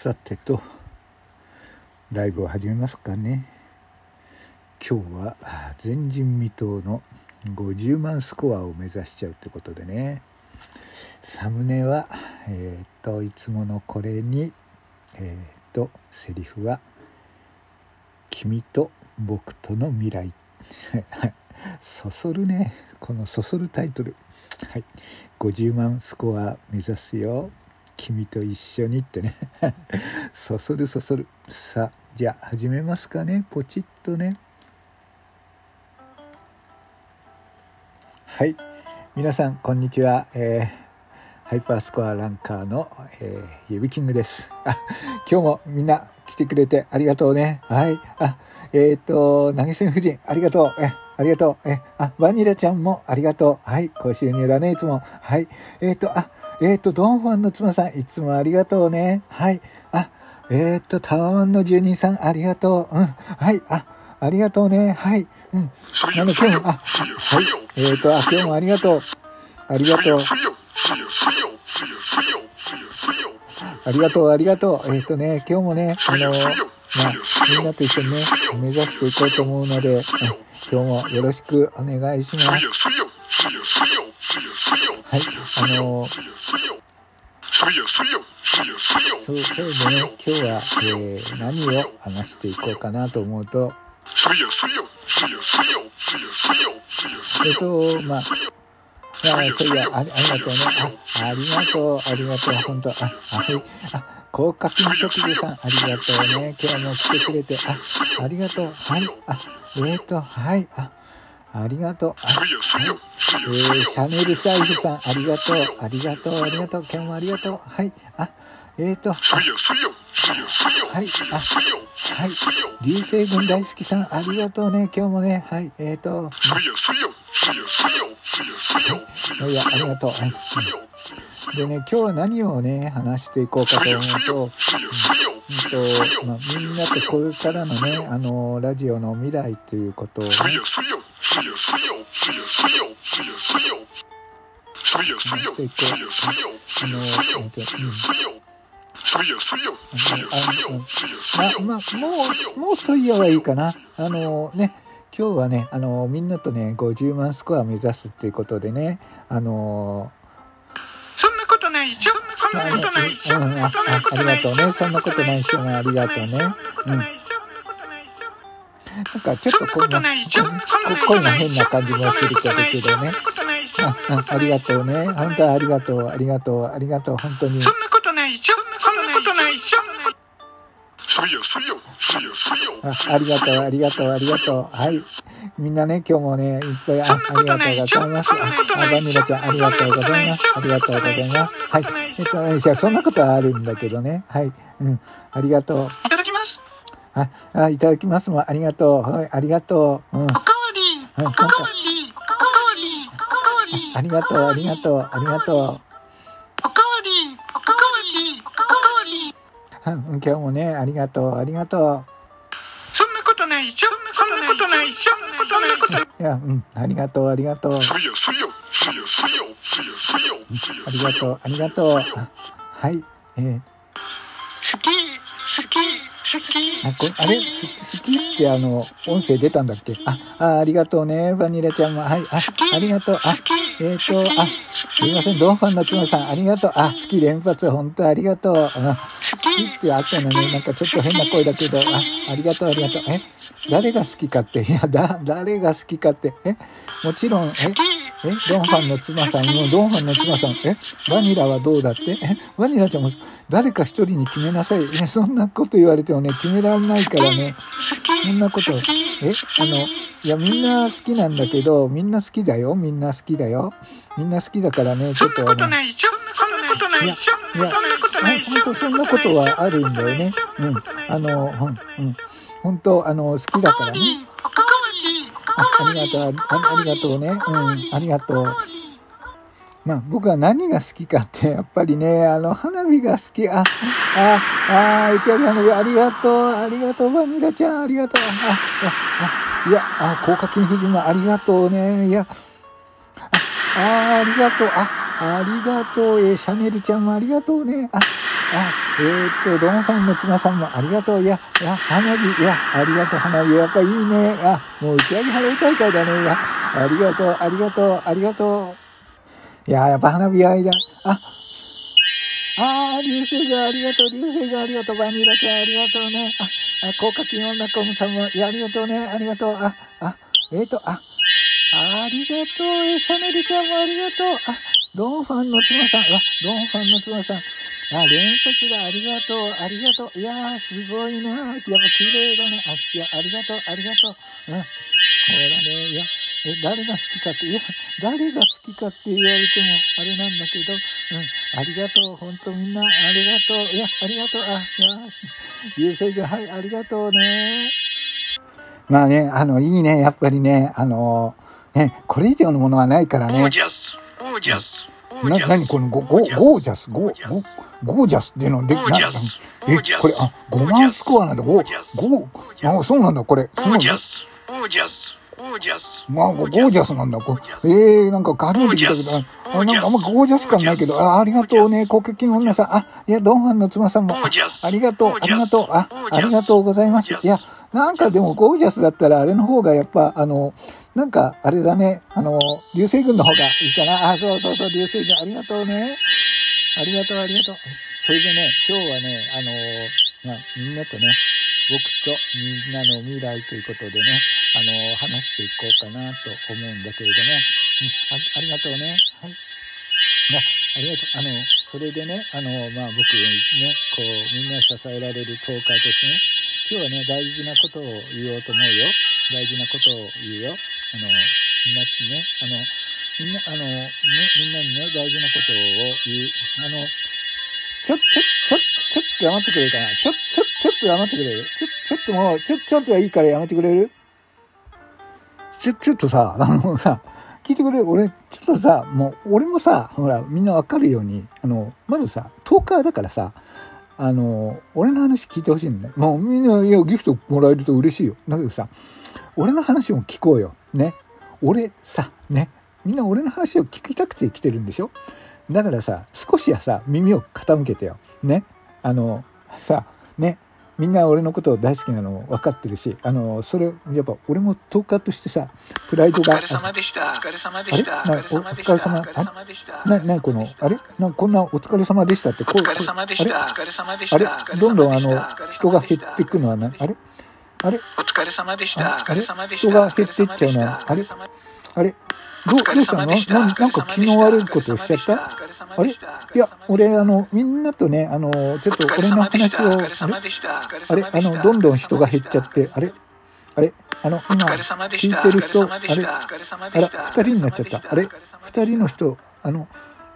さてとライブを始めますかね。今日は前人未到の50万スコアを目指しちゃうってことでね。サムネはえっ、といつものこれにえっ、とセリフは「君と僕との未来」そそるね。このそそるタイトル。はい。50万スコア目指すよ。君と一緒にってね。そそるそそる。さじゃあ始めますかね。ポチッとね。はい。皆さんこんにちは、えー、ハイパースコアランカーの、えー、ユビキングです。あ今日もみんな来てくれてありがとうね。はい。あえっ、ー、と投げ銭夫人ありがとう。えありがとう。え、あ、バニラちゃんもありがとう。はい、ご収入だね、いつも。はい。えっ、ー、と、あ、えっ、ー、と、ドンファンの妻さん、いつもありがとうね。はい。あ、えっ、ー、と、タワマンの住人さん、ありがとう。うん。はい。あ、ありがとうね。はい。うん。あの、今日も、あ、はい。えっ、と、あ、今日もありがとう。ありがとう。ありがとう、ありがとう。えっ、とね、今日もね、あの、まあ、みんなと一緒にね、目指していこうと思うので、今日もよろしくお願いします。はい、あのそう、そうでね、今日は、えー、何を話していこうかなと思うと、えっと、まあ、あそういや、ありがとうね。あ、ありがとう、ありがとう、本当あ、はい。あ高課金食事さん、ありがとうね。今日も来てくれて、あ、ありがとう。はい。あ、えーと、はい。あ、ありがとう。えー、シャネル財布さん、ありがとう。ありがとう、ありがとう。今日もありがとう。はい。あ、えーと、はい。あ、はい。流星群大好きさん、ありがとうね。今日もね。はい。えーと、はい。いや、ありがとう。はい。でね、今日は何をね、話していこうかと思うと、うんとまあ、みんなとこれからのね、あの、ラジオの未来ということを、ね、話していこう。あの、えっと、うん。ま、まあ、もう、もうそういやはいいかな。あのね、今日はね、あのみんなとね、50万スコア目指すっていうことでね、あのないしょそんなことない。しょ、うん、あそんなことない。しょありがとうね。そんなことないありがとうね。うんなんかちょっとこんなこ声が変な感じもするけどねああありがとうね本当ありがとうありがとうありがとう本当にそんなことないしょそんなことないしょあありがとう、ありがとう、ありがとう。はい。みんなね、今日もね、いっぱいあありがとうございます。あ、バニラちゃん、ありがとうございます。ありがとうございます。はい。えっと、じゃそんなことはあるんだけどね。はい。うん。ありがとう。いただきます。あ、あいただきますもありがとう。はい、ありがとう。うん。おかわり。おかわり。おかわり。おかわり。ありがとう、ありがとう、ありがとう。今日もね、ありがとう、ありがとう。そんなことないしょ、そんなことないしょ、そんなことない。いや、うん、ありがとう、ありがとう。ありがとう、ありがとう。はい、えー。あこあれ？好きってあの、音声出たんだっけ？あ、あ、ありがとうね、バニラちゃんも。はい、あ、ありがとう。あ、えっ、ー、と、あ、すいません、ドンファンの妻さん、ありがとう。あ、好き連発、本当ありがとう。きってあったのに、なんかちょっと変な声だけど、あ、ありがとう、ありがとう。え、誰が好きかって、いや、だ、誰が好きかって、え、もちろん、え、え、ドンファンの妻さんも、ドンファンの妻さん、え、バニラはどうだって？え、バニラちゃんも、誰か一人に決めなさい。え、そんなこと言われてもね、決められないからね。そんなこと、え、あの、いや、みんな好きなんだけど、みんな好きだよ。みんな好きだよ。みんな好きだからね、ちょっと。そんなことない。そんなことないいや、いや、本当そんなことはあるんだよね。うん。あの、うん、本当、あの、好きだからね。あありがとうあ、ありがとうね。うん、ありがとう。まあ、僕は何が好きかって、やっぱりね、あの、花火が好き。あ、あ、あ、打ち上げ花火、ありがとう、ありがとう、バニラちゃん、ありがとう。あ、あ、いや、あ、高課金夫人もありがとうね。いや、あ、あ、ありがとう。あ、ありがとう。えシャネルちゃんもありがとうね。あ、あ、えー、っと、ドンファンの妻さんもありがとう。いや、いや、花火、いや、ありがとう、花火。やっぱいいね。あ、もう打ち上げ花火大会だね。いや、ありがとう、ありがとう、ありがとう。いや、やっぱ花火愛だ。あ、あー、流星がありがとう、流星がありがとう、バニラちゃんありがとうね。あ、あ、高課金女コムさんも、いや、ありがとうね、ありがとう。あ、あ、えーと、あ、ありがとう、え、サネルちゃんもありがとう。あ、ドンファンの妻さん、あ、ドンファンの妻さん。あ、連発だ、ありがとう、ありがとう。いやー、すごいなやっぱ綺麗だね。あ、いや、ありがとう、ありがとう。うん。そうだね、いや、え、誰が好きかって、いや、誰が好きかって言われても、あれなんだけど、うん、ありがとう、ほんとみんな、ありがとう。いや、ありがとう、あ、いや、流星君、はい、ありがとうね。まあね、あの、いいね、やっぱりね、あの、ね、これ以上のものはないからね。オージャス、な。なにこのゴ、ゴ、ゴージャス、ゴ、ゴ、ゴージャスっていうので、なえ、これ、あ、5万スコアなんだ、ゴゴあ、そうなんだ、これ。オすごい。ージャス、オージャス、オージャス。まあ、ゴージャスなんだ。これええー、なんか初めて聞いたけど、あ、なんかあんまゴージャス感ないけど、あ、ありがとうね、国旗金女さん。あ、いや、ドンファンの妻さんも、ありがとう、ありがとう、あありがとうございます。いや、なんかでもゴージャスだったらあれの方がやっぱ、あの、なんかあれだね、あの、流星群の方がいいかな。あ、そうそうそう、流星群ありがとうね。ありがとう、ありがとう。それでね、今日はね、あの、まあ、みんなとね、僕とみんなの未来ということでね、あの、話していこうかなと思うんだけれども、うん、あありがとうね。はい。あありがとう。あの、それでね、あの、まあ僕ね、こう、みんな支えられるトーカーとしてね、今日はね、大事なことを言おうと思うよ。大事なことを言うよ。あの、みんなね、あの、みんな、あの、ね、みんなにね、大事なことを言う。あの、ちょ、ちょ、ちょ、ちょっと黙ってくれるかな？ちょ、ちょ、ちょっと黙ってくれる？ちょ、ちょっともう、ちょ、ちょっとはいいからやめてくれる？ちょ、ちょっとさ、あのさ、聞いてくれる？俺、ちょっとさ、もう、俺もさ、ほら、みんなわかるように、あの、まずさ、トーカーだからさ、あの、俺の話聞いてほしいんだね。もうみんな、いや、ギフトもらえると嬉しいよ。だけどさ、俺の話も聞こうよ。ね。俺さ、ね。みんな俺の話を聞きたくて来てるんでしょ？だからさ、少しはさ、耳を傾けてよ。ね。あの、さ、みんな俺のことを大好きなの分かってるし、あの、それ、やっぱ俺もトーカーとしてさ、プライおドが。疲れ様でした。お疲れ様でした。なおお疲れ様お疲れ様でした。な、な、この、あれ？な、こんなお疲れ様でしたって、お疲れ様でした。お疲れ様でした。あれ？どんどんあの、人が減っていくのはな、あれ？あれ？お疲れ様でした。お疲れ様でした。人が減っていっちゃうのはあれ？あれ？どう、どうしたの？な、んか気の悪いことをしちゃった？あれ？いや、俺、あの、みんなとね、あの、ちょっと俺の話を、あれ？あれ？あの、どんどん人が減っちゃって、あれ？あれ？あの、今、聞いてる人、あれ？あら、二人になっちゃった。あれ？二人の人、あの、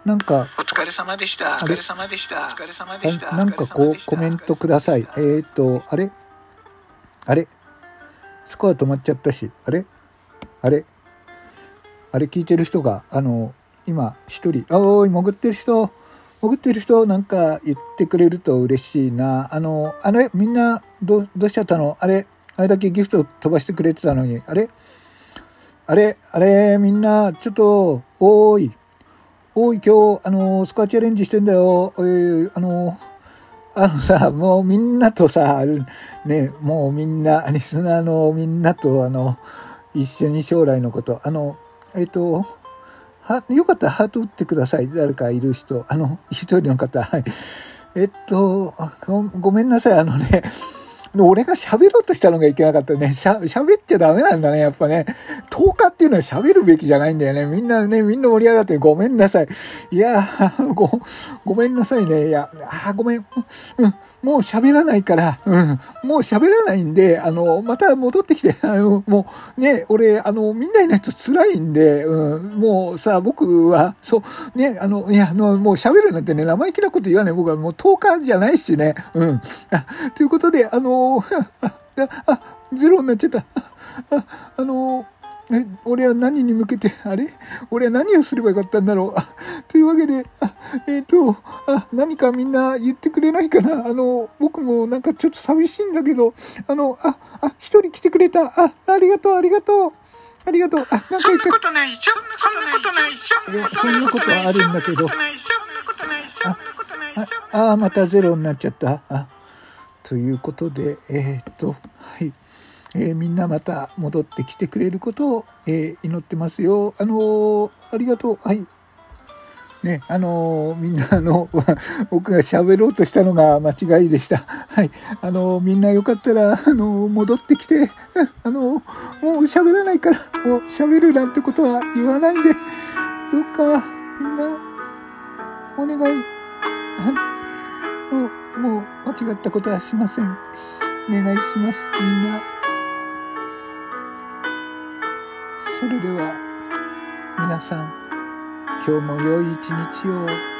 なんか、お疲れ様でした。お疲れ様でした。お疲れ様でした。あなんかこう、コメントください。えーと、あれ？あれ？スコア止まっちゃったし、あれ？あれ？あれ聞いてる人が、あの、今、一人、あおい、潜ってる人、潜ってる人、なんか言ってくれると嬉しいな。あの、あれみんな、ど、どうしちゃったの？あれあれだけギフト飛ばしてくれてたのに、あれ？あれあれみんな、ちょっと、おーい、おい、今日、あの、スコアチャレンジしてんだよ。おい、あの、あのさ、もうみんなとさ、ね、もうみんな、リスナーのみんなと、あの、一緒に将来のこと、あの、えっ、と、は、よかったらハート打ってください。誰かいる人。あの、一人の方。はい。えっと、ごめんなさい。あのね、俺が喋ろうとしたのがいけなかったね。しゃ、喋っちゃダメなんだね、やっぱね。10日っていうのは喋るべきじゃないんだよね。みんなね、みんな盛り上がってごめんなさい。いや、ご、ごめんなさいね。いや、あごめん。うん、もう喋らないから、うん、もう喋らないんで、あの、また戻ってきて、あの、もう、ね、俺、あの、みんないないと辛いんで、うん、もうさ、僕は、そう、ね、あの、いや、あの、もう喋るなんてね、生意気なこと言わない。僕はもう10日じゃないしね。うん。ということで、あの、あ、あゼロになっちゃった。あ、あの、え、俺は何に向けて、あれ？俺は何をすればよかったんだろう？あというわけで、あえっ、と、あ、何かみんな言ってくれないかな？あの、僕もなんかちょっと寂しいんだけど、あの、あ、あ、一人来てくれた。あ、ありがとう、ありがとう。ありがとう。あ、なんかそんなことないそんなことないそんなことなことないそんなことないっしょそんなことないっしょああ、またゼロになっちゃった。あということで、えーっと、はい。えーみんなまた戻ってきてくれることを、えー祈ってますよ。あのーありがとう。はい。ね、あのみんなあの、僕が喋ろうとしたのが間違いでした。はい。あのみんなよかったら、あの戻ってきて、あのもう喋らないから、もう喋るなんてことは言わないんで、どうか、みんな、お願い。はいもう、もう間違ったことはしません。お願いします、みんな。それでは、皆さん、今日も良い一日を